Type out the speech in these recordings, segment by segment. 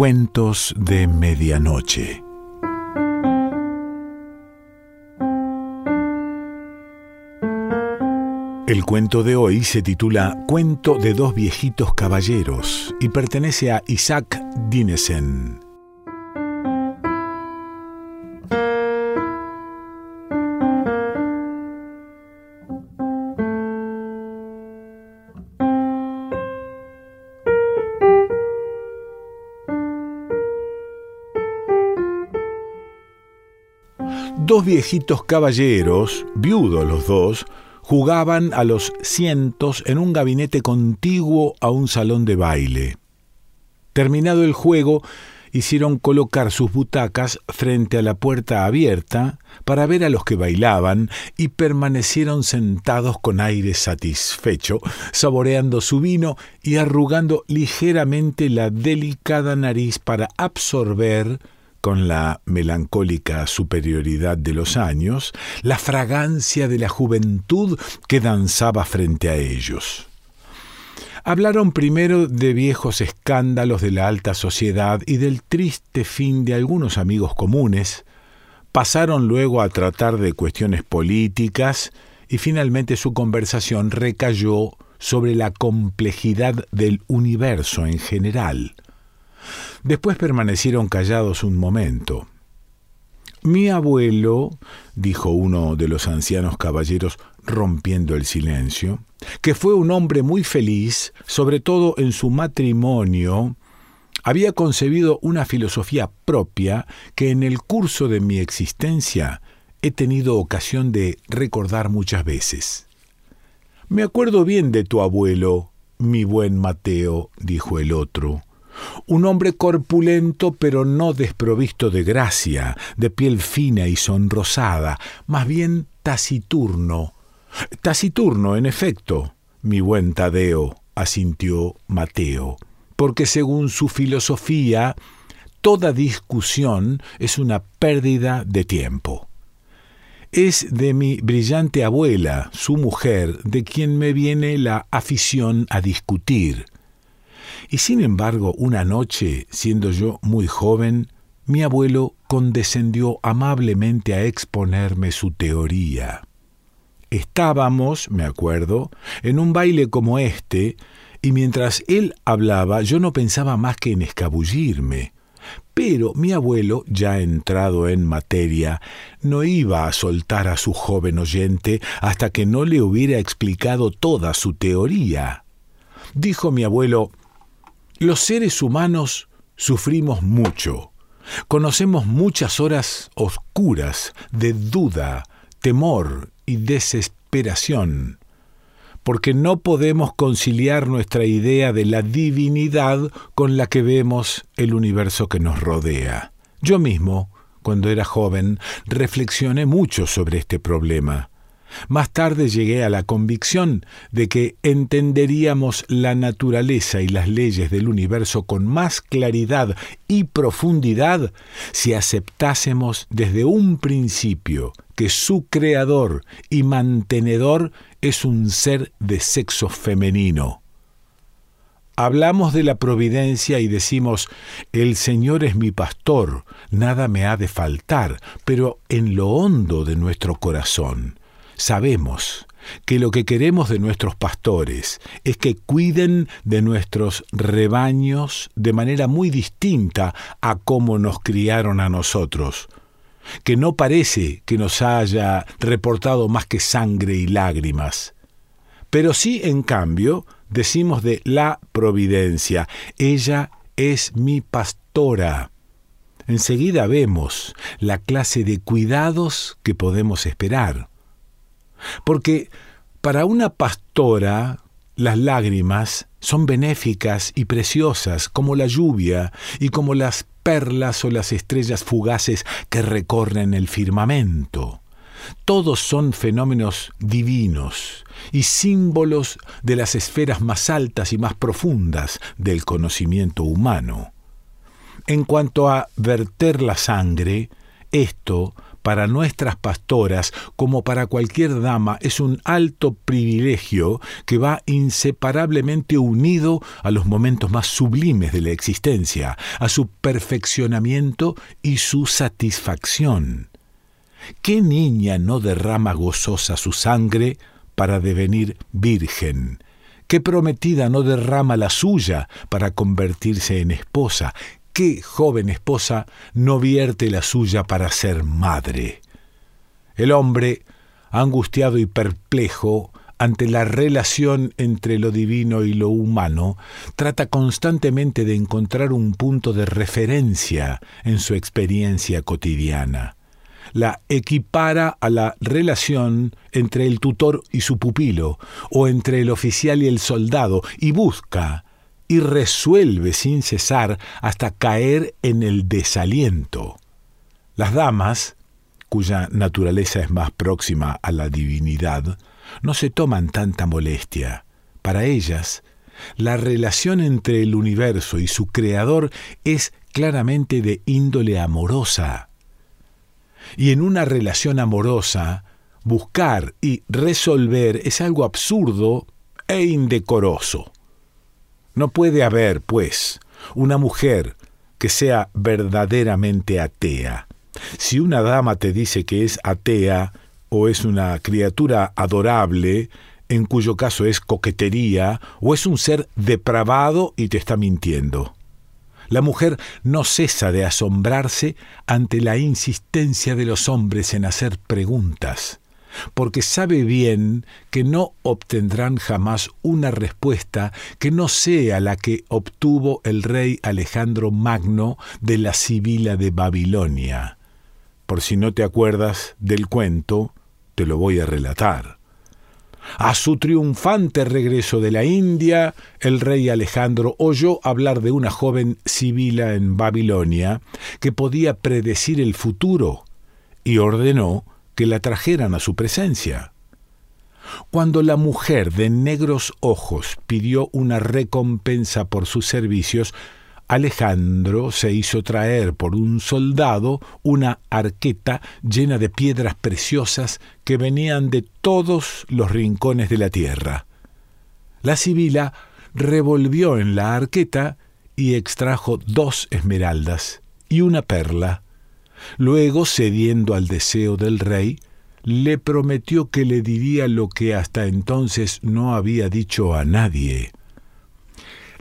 Cuentos de Medianoche. El cuento de hoy se titula Cuento de dos viejitos caballeros y pertenece a Isaac Dinesen. Dos viejitos caballeros, viudos los dos, jugaban a los cientos en un gabinete contiguo a un salón de baile. Terminado el juego, hicieron colocar sus butacas frente a la puerta abierta para ver a los que bailaban y permanecieron sentados con aire satisfecho, saboreando su vino y arrugando ligeramente la delicada nariz para absorber con la melancólica superioridad de los años, la fragancia de la juventud que danzaba frente a ellos. Hablaron primero de viejos escándalos de la alta sociedad y del triste fin de algunos amigos comunes, pasaron luego a tratar de cuestiones políticas y finalmente su conversación recayó sobre la complejidad del universo en general. Después permanecieron callados un momento. Mi abuelo, dijo uno de los ancianos caballeros rompiendo el silencio, que fue un hombre muy feliz, sobre todo en su matrimonio, había concebido una filosofía propia que en el curso de mi existencia he tenido ocasión de recordar muchas veces. Me acuerdo bien de tu abuelo, mi buen Mateo, dijo el otro un hombre corpulento pero no desprovisto de gracia, de piel fina y sonrosada, más bien taciturno. Taciturno, en efecto, mi buen Tadeo, asintió Mateo, porque según su filosofía, toda discusión es una pérdida de tiempo. Es de mi brillante abuela, su mujer, de quien me viene la afición a discutir. Y sin embargo, una noche, siendo yo muy joven, mi abuelo condescendió amablemente a exponerme su teoría. Estábamos, me acuerdo, en un baile como este, y mientras él hablaba yo no pensaba más que en escabullirme. Pero mi abuelo, ya entrado en materia, no iba a soltar a su joven oyente hasta que no le hubiera explicado toda su teoría. Dijo mi abuelo los seres humanos sufrimos mucho, conocemos muchas horas oscuras de duda, temor y desesperación, porque no podemos conciliar nuestra idea de la divinidad con la que vemos el universo que nos rodea. Yo mismo, cuando era joven, reflexioné mucho sobre este problema. Más tarde llegué a la convicción de que entenderíamos la naturaleza y las leyes del universo con más claridad y profundidad si aceptásemos desde un principio que su creador y mantenedor es un ser de sexo femenino. Hablamos de la providencia y decimos, el Señor es mi pastor, nada me ha de faltar, pero en lo hondo de nuestro corazón Sabemos que lo que queremos de nuestros pastores es que cuiden de nuestros rebaños de manera muy distinta a cómo nos criaron a nosotros, que no parece que nos haya reportado más que sangre y lágrimas. Pero sí, en cambio, decimos de la providencia, ella es mi pastora. Enseguida vemos la clase de cuidados que podemos esperar. Porque para una pastora las lágrimas son benéficas y preciosas como la lluvia y como las perlas o las estrellas fugaces que recorren el firmamento. Todos son fenómenos divinos y símbolos de las esferas más altas y más profundas del conocimiento humano. En cuanto a verter la sangre, esto para nuestras pastoras como para cualquier dama es un alto privilegio que va inseparablemente unido a los momentos más sublimes de la existencia, a su perfeccionamiento y su satisfacción. ¿Qué niña no derrama gozosa su sangre para devenir virgen? ¿Qué prometida no derrama la suya para convertirse en esposa? ¿Qué joven esposa no vierte la suya para ser madre? El hombre, angustiado y perplejo ante la relación entre lo divino y lo humano, trata constantemente de encontrar un punto de referencia en su experiencia cotidiana la equipara a la relación entre el tutor y su pupilo, o entre el oficial y el soldado, y busca y resuelve sin cesar hasta caer en el desaliento. Las damas, cuya naturaleza es más próxima a la divinidad, no se toman tanta molestia. Para ellas, la relación entre el universo y su creador es claramente de índole amorosa. Y en una relación amorosa, buscar y resolver es algo absurdo e indecoroso. No puede haber, pues, una mujer que sea verdaderamente atea. Si una dama te dice que es atea o es una criatura adorable, en cuyo caso es coquetería, o es un ser depravado y te está mintiendo. La mujer no cesa de asombrarse ante la insistencia de los hombres en hacer preguntas, porque sabe bien que no obtendrán jamás una respuesta que no sea la que obtuvo el rey Alejandro Magno de la Sibila de Babilonia. Por si no te acuerdas del cuento, te lo voy a relatar. A su triunfante regreso de la India, el rey Alejandro oyó hablar de una joven sibila en Babilonia que podía predecir el futuro y ordenó que la trajeran a su presencia. Cuando la mujer de negros ojos pidió una recompensa por sus servicios, Alejandro se hizo traer por un soldado una arqueta llena de piedras preciosas que venían de todos los rincones de la tierra. La sibila revolvió en la arqueta y extrajo dos esmeraldas y una perla. Luego, cediendo al deseo del rey, le prometió que le diría lo que hasta entonces no había dicho a nadie.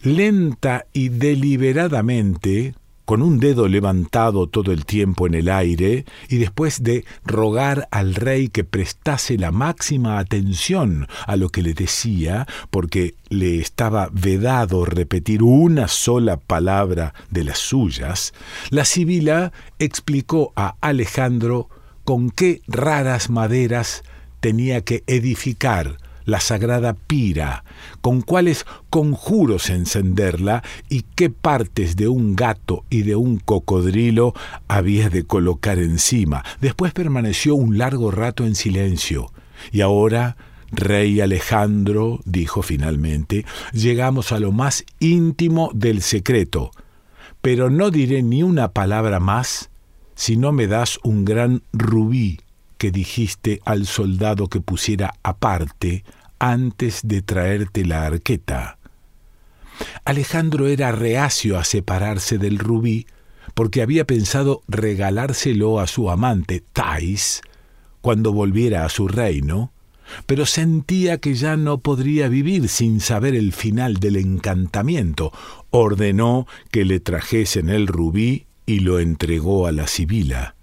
Lenta y deliberadamente, con un dedo levantado todo el tiempo en el aire, y después de rogar al rey que prestase la máxima atención a lo que le decía, porque le estaba vedado repetir una sola palabra de las suyas, la sibila explicó a Alejandro con qué raras maderas tenía que edificar la sagrada pira, con cuáles conjuros encenderla y qué partes de un gato y de un cocodrilo había de colocar encima. Después permaneció un largo rato en silencio, y ahora Rey Alejandro, dijo finalmente, llegamos a lo más íntimo del secreto, pero no diré ni una palabra más si no me das un gran rubí que dijiste al soldado que pusiera aparte antes de traerte la arqueta. Alejandro era reacio a separarse del rubí porque había pensado regalárselo a su amante, Thais, cuando volviera a su reino, pero sentía que ya no podría vivir sin saber el final del encantamiento. Ordenó que le trajesen el rubí y lo entregó a la sibila.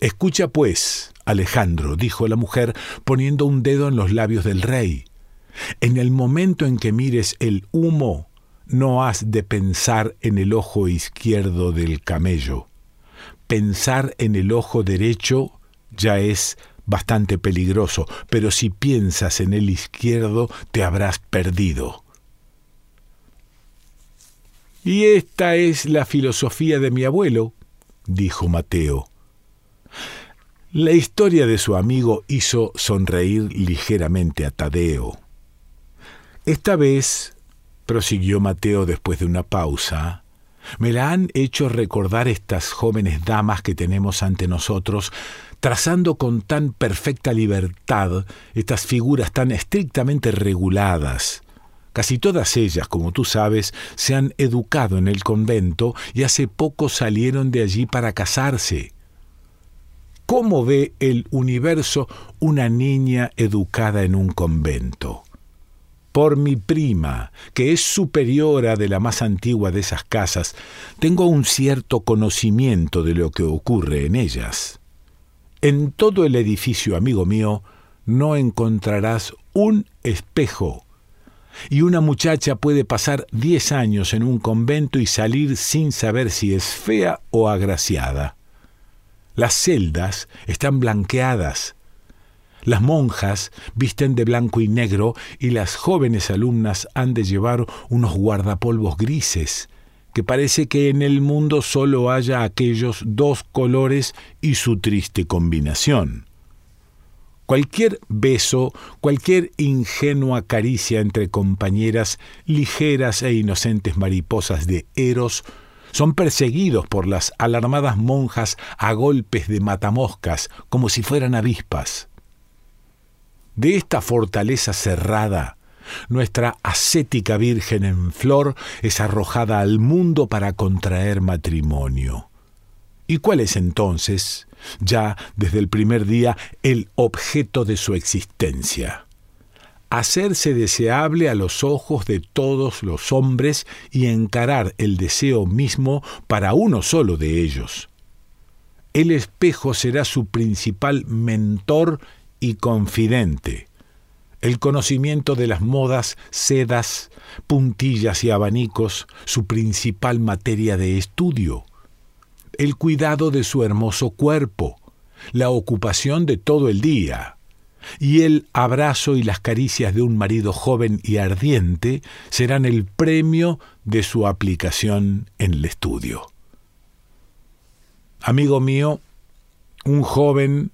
Escucha, pues, Alejandro, dijo la mujer, poniendo un dedo en los labios del rey. En el momento en que mires el humo, no has de pensar en el ojo izquierdo del camello. Pensar en el ojo derecho ya es bastante peligroso, pero si piensas en el izquierdo te habrás perdido. Y esta es la filosofía de mi abuelo, dijo Mateo. La historia de su amigo hizo sonreír ligeramente a Tadeo. Esta vez, prosiguió Mateo después de una pausa, Me la han hecho recordar estas jóvenes damas que tenemos ante nosotros, trazando con tan perfecta libertad estas figuras tan estrictamente reguladas. Casi todas ellas, como tú sabes, se han educado en el convento y hace poco salieron de allí para casarse. ¿Cómo ve el universo una niña educada en un convento? Por mi prima, que es superiora de la más antigua de esas casas, tengo un cierto conocimiento de lo que ocurre en ellas. En todo el edificio, amigo mío, no encontrarás un espejo. Y una muchacha puede pasar diez años en un convento y salir sin saber si es fea o agraciada. Las celdas están blanqueadas. Las monjas visten de blanco y negro y las jóvenes alumnas han de llevar unos guardapolvos grises, que parece que en el mundo solo haya aquellos dos colores y su triste combinación. Cualquier beso, cualquier ingenua caricia entre compañeras, ligeras e inocentes mariposas de Eros, son perseguidos por las alarmadas monjas a golpes de matamoscas como si fueran avispas. De esta fortaleza cerrada, nuestra ascética Virgen en flor es arrojada al mundo para contraer matrimonio. ¿Y cuál es entonces, ya desde el primer día, el objeto de su existencia? Hacerse deseable a los ojos de todos los hombres y encarar el deseo mismo para uno solo de ellos. El espejo será su principal mentor y confidente. El conocimiento de las modas, sedas, puntillas y abanicos, su principal materia de estudio. El cuidado de su hermoso cuerpo, la ocupación de todo el día, y el abrazo y las caricias de un marido joven y ardiente serán el premio de su aplicación en el estudio. Amigo mío, un joven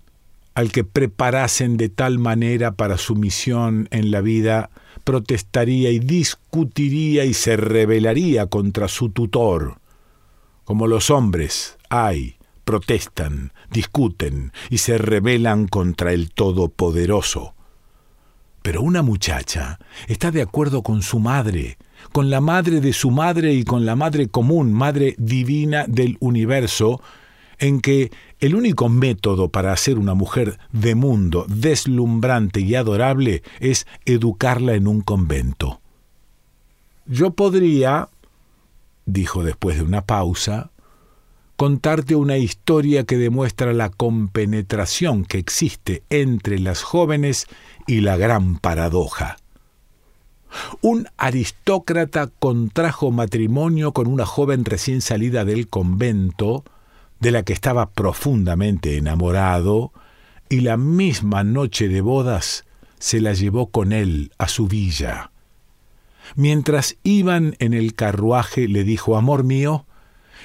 al que preparasen de tal manera para su misión en la vida, protestaría y discutiría y se rebelaría contra su tutor, como los hombres hay protestan, discuten y se rebelan contra el Todopoderoso. Pero una muchacha está de acuerdo con su madre, con la madre de su madre y con la madre común, madre divina del universo, en que el único método para hacer una mujer de mundo deslumbrante y adorable es educarla en un convento. Yo podría, dijo después de una pausa, contarte una historia que demuestra la compenetración que existe entre las jóvenes y la gran paradoja. Un aristócrata contrajo matrimonio con una joven recién salida del convento, de la que estaba profundamente enamorado, y la misma noche de bodas se la llevó con él a su villa. Mientras iban en el carruaje le dijo, Amor mío,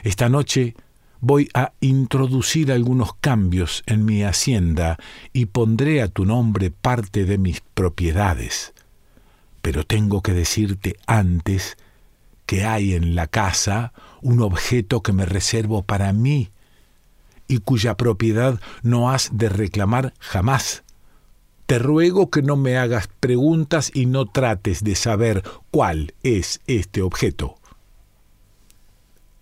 esta noche voy a introducir algunos cambios en mi hacienda y pondré a tu nombre parte de mis propiedades. Pero tengo que decirte antes que hay en la casa un objeto que me reservo para mí y cuya propiedad no has de reclamar jamás. Te ruego que no me hagas preguntas y no trates de saber cuál es este objeto.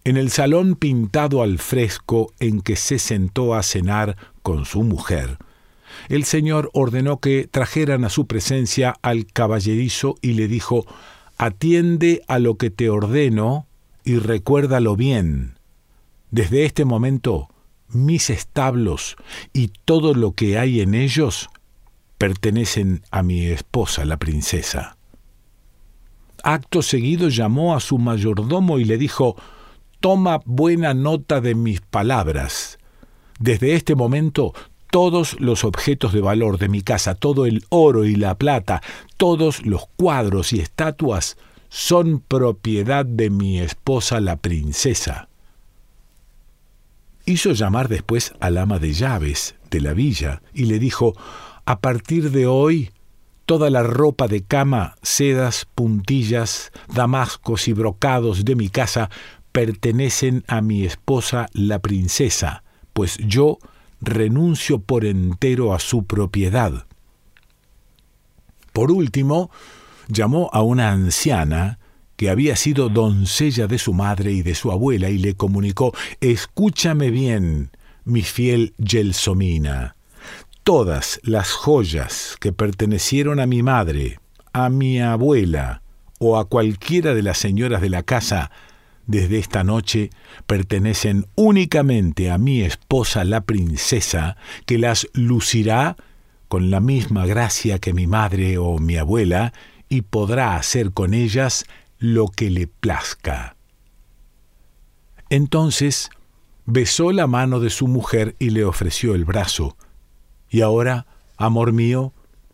En el salón pintado al fresco en que se sentó a cenar con su mujer, el señor ordenó que trajeran a su presencia al caballerizo y le dijo Atiende a lo que te ordeno y recuérdalo bien. Desde este momento, mis establos y todo lo que hay en ellos pertenecen a mi esposa, la princesa. Acto seguido llamó a su mayordomo y le dijo toma buena nota de mis palabras. Desde este momento todos los objetos de valor de mi casa, todo el oro y la plata, todos los cuadros y estatuas son propiedad de mi esposa la princesa. Hizo llamar después al ama de llaves de la villa y le dijo, a partir de hoy, toda la ropa de cama, sedas, puntillas, damascos y brocados de mi casa pertenecen a mi esposa la princesa, pues yo renuncio por entero a su propiedad. Por último, llamó a una anciana que había sido doncella de su madre y de su abuela y le comunicó Escúchame bien, mi fiel Gelsomina. Todas las joyas que pertenecieron a mi madre, a mi abuela o a cualquiera de las señoras de la casa desde esta noche pertenecen únicamente a mi esposa la princesa, que las lucirá con la misma gracia que mi madre o mi abuela, y podrá hacer con ellas lo que le plazca. Entonces besó la mano de su mujer y le ofreció el brazo. Y ahora, amor mío,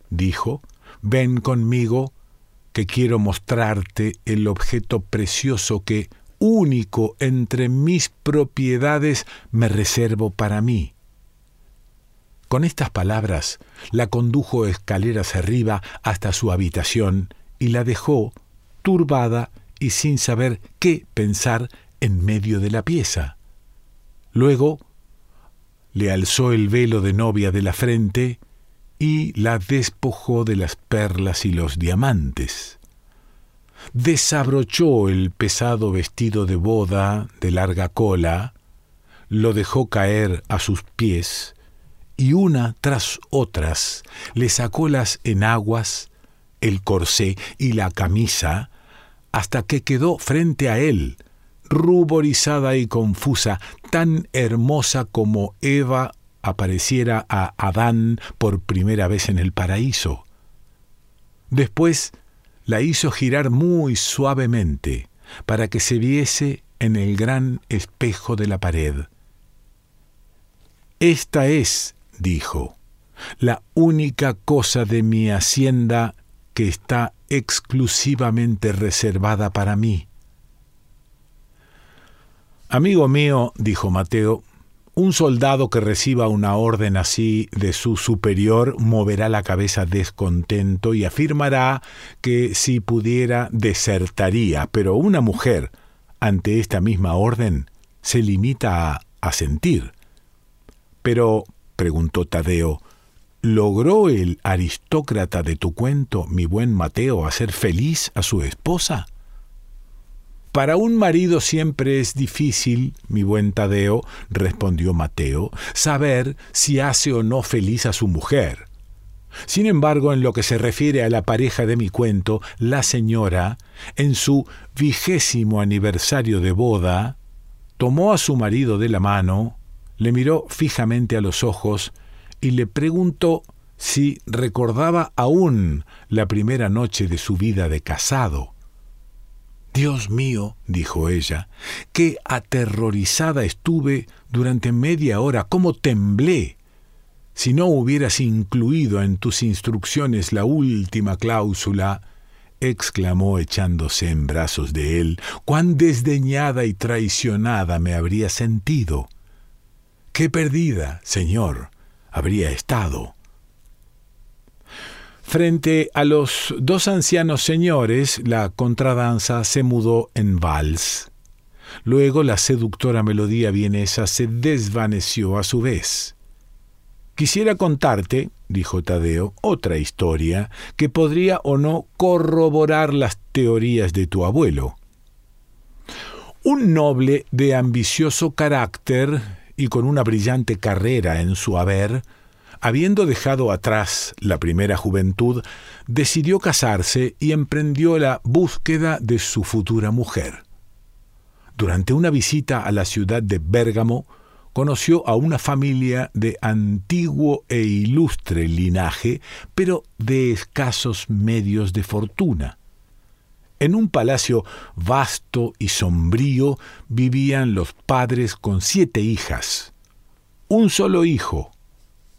dijo, ven conmigo, que quiero mostrarte el objeto precioso que, único entre mis propiedades, me reservo para mí. Con estas palabras la condujo escaleras arriba hasta su habitación y la dejó turbada y sin saber qué pensar en medio de la pieza. Luego le alzó el velo de novia de la frente y la despojó de las perlas y los diamantes. Desabrochó el pesado vestido de boda de larga cola, lo dejó caer a sus pies y una tras otras le sacó las enaguas, el corsé y la camisa, hasta que quedó frente a él, ruborizada y confusa, tan hermosa como Eva apareciera a Adán por primera vez en el paraíso. Después la hizo girar muy suavemente para que se viese en el gran espejo de la pared. Esta es dijo, la única cosa de mi hacienda que está exclusivamente reservada para mí. Amigo mío, dijo Mateo, un soldado que reciba una orden así de su superior moverá la cabeza descontento y afirmará que si pudiera desertaría, pero una mujer, ante esta misma orden, se limita a asentir. Pero preguntó Tadeo, ¿logró el aristócrata de tu cuento, mi buen Mateo, hacer feliz a su esposa? Para un marido siempre es difícil, mi buen Tadeo, respondió Mateo, saber si hace o no feliz a su mujer. Sin embargo, en lo que se refiere a la pareja de mi cuento, la señora, en su vigésimo aniversario de boda, tomó a su marido de la mano, le miró fijamente a los ojos y le preguntó si recordaba aún la primera noche de su vida de casado. Dios mío, dijo ella, qué aterrorizada estuve durante media hora, cómo temblé. Si no hubieras incluido en tus instrucciones la última cláusula, exclamó echándose en brazos de él, cuán desdeñada y traicionada me habría sentido. Qué perdida, señor, habría estado. Frente a los dos ancianos señores, la contradanza se mudó en vals. Luego la seductora melodía vienesa se desvaneció a su vez. Quisiera contarte, dijo Tadeo, otra historia que podría o no corroborar las teorías de tu abuelo. Un noble de ambicioso carácter y con una brillante carrera en su haber, habiendo dejado atrás la primera juventud, decidió casarse y emprendió la búsqueda de su futura mujer. Durante una visita a la ciudad de Bérgamo, conoció a una familia de antiguo e ilustre linaje, pero de escasos medios de fortuna. En un palacio vasto y sombrío vivían los padres con siete hijas. Un solo hijo,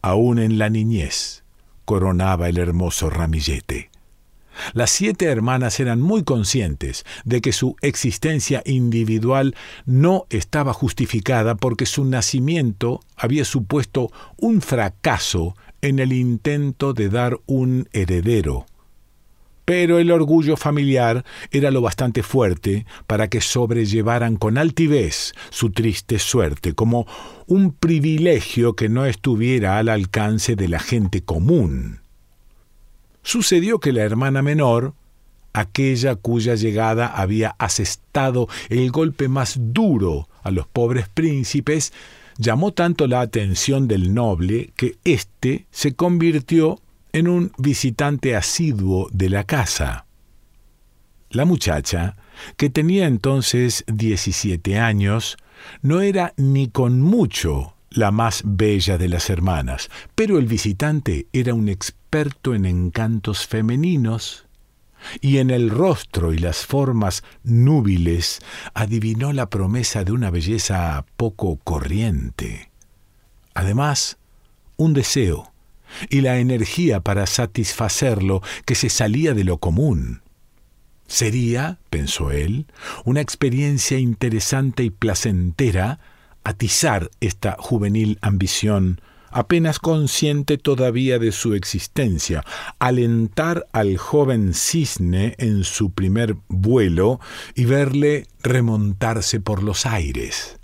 aún en la niñez, coronaba el hermoso ramillete. Las siete hermanas eran muy conscientes de que su existencia individual no estaba justificada porque su nacimiento había supuesto un fracaso en el intento de dar un heredero. Pero el orgullo familiar era lo bastante fuerte para que sobrellevaran con altivez su triste suerte, como un privilegio que no estuviera al alcance de la gente común. Sucedió que la hermana menor, aquella cuya llegada había asestado el golpe más duro a los pobres príncipes, llamó tanto la atención del noble que éste se convirtió en un visitante asiduo de la casa. La muchacha, que tenía entonces 17 años, no era ni con mucho la más bella de las hermanas, pero el visitante era un experto en encantos femeninos, y en el rostro y las formas núbiles adivinó la promesa de una belleza poco corriente. Además, un deseo, y la energía para satisfacerlo que se salía de lo común. Sería, pensó él, una experiencia interesante y placentera atizar esta juvenil ambición, apenas consciente todavía de su existencia, alentar al joven cisne en su primer vuelo y verle remontarse por los aires.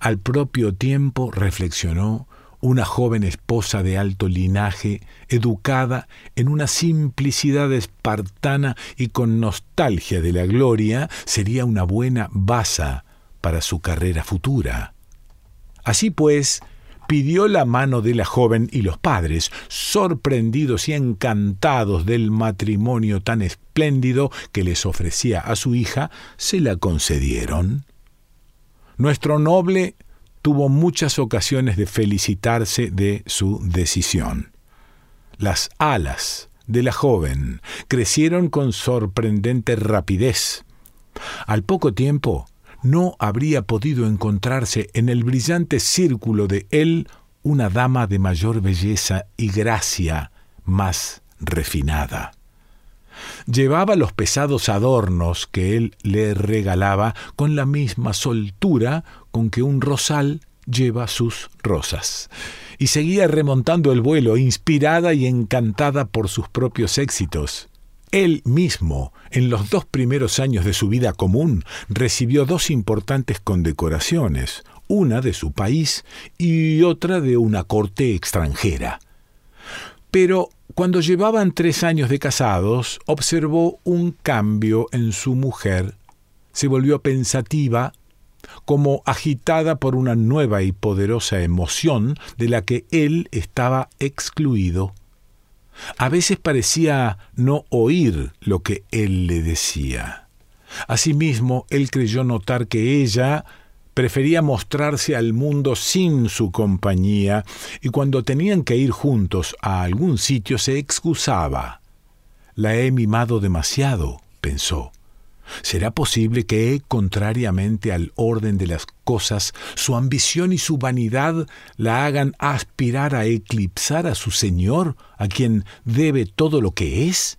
Al propio tiempo reflexionó una joven esposa de alto linaje, educada en una simplicidad espartana y con nostalgia de la gloria, sería una buena basa para su carrera futura. Así pues, pidió la mano de la joven y los padres, sorprendidos y encantados del matrimonio tan espléndido que les ofrecía a su hija, se la concedieron. Nuestro noble tuvo muchas ocasiones de felicitarse de su decisión. Las alas de la joven crecieron con sorprendente rapidez. Al poco tiempo, no habría podido encontrarse en el brillante círculo de él una dama de mayor belleza y gracia más refinada. Llevaba los pesados adornos que él le regalaba con la misma soltura con que un rosal lleva sus rosas. Y seguía remontando el vuelo, inspirada y encantada por sus propios éxitos. Él mismo, en los dos primeros años de su vida común, recibió dos importantes condecoraciones, una de su país y otra de una corte extranjera. Pero cuando llevaban tres años de casados, observó un cambio en su mujer. Se volvió pensativa, como agitada por una nueva y poderosa emoción de la que él estaba excluido. A veces parecía no oír lo que él le decía. Asimismo, él creyó notar que ella prefería mostrarse al mundo sin su compañía y cuando tenían que ir juntos a algún sitio se excusaba. La he mimado demasiado, pensó. ¿Será posible que, contrariamente al orden de las cosas, su ambición y su vanidad la hagan aspirar a eclipsar a su Señor, a quien debe todo lo que es?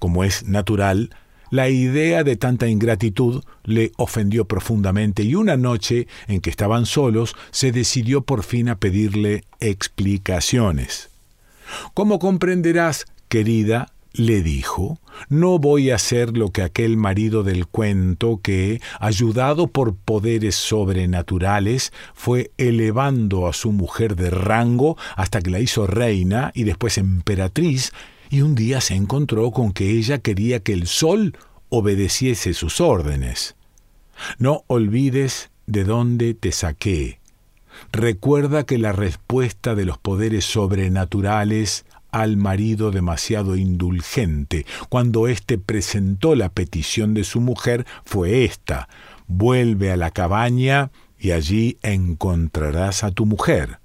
Como es natural, la idea de tanta ingratitud le ofendió profundamente y una noche en que estaban solos se decidió por fin a pedirle explicaciones. Como comprenderás, querida, le dijo, no voy a ser lo que aquel marido del cuento que, ayudado por poderes sobrenaturales, fue elevando a su mujer de rango hasta que la hizo reina y después emperatriz y un día se encontró con que ella quería que el sol obedeciese sus órdenes. No olvides de dónde te saqué. Recuerda que la respuesta de los poderes sobrenaturales al marido demasiado indulgente, cuando éste presentó la petición de su mujer, fue esta vuelve a la cabaña y allí encontrarás a tu mujer.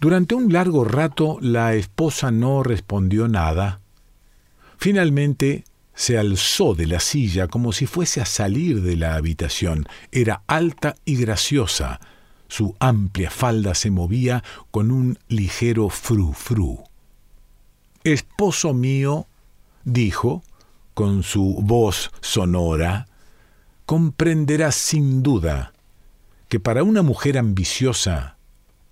Durante un largo rato la esposa no respondió nada. Finalmente se alzó de la silla como si fuese a salir de la habitación. Era alta y graciosa. Su amplia falda se movía con un ligero fru-fru. Esposo mío, dijo, con su voz sonora, comprenderás sin duda que para una mujer ambiciosa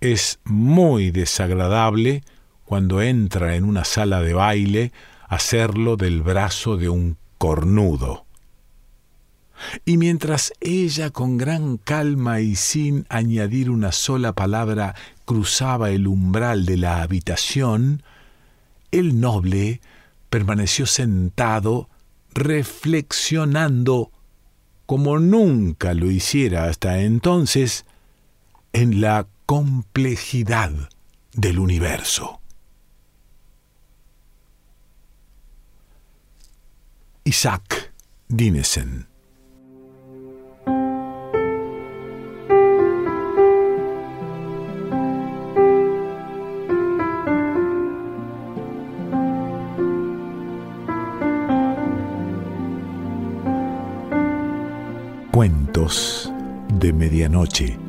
es muy desagradable cuando entra en una sala de baile hacerlo del brazo de un cornudo. Y mientras ella con gran calma y sin añadir una sola palabra cruzaba el umbral de la habitación, el noble permaneció sentado reflexionando como nunca lo hiciera hasta entonces en la complejidad del universo. Isaac Dinesen Cuentos de Medianoche.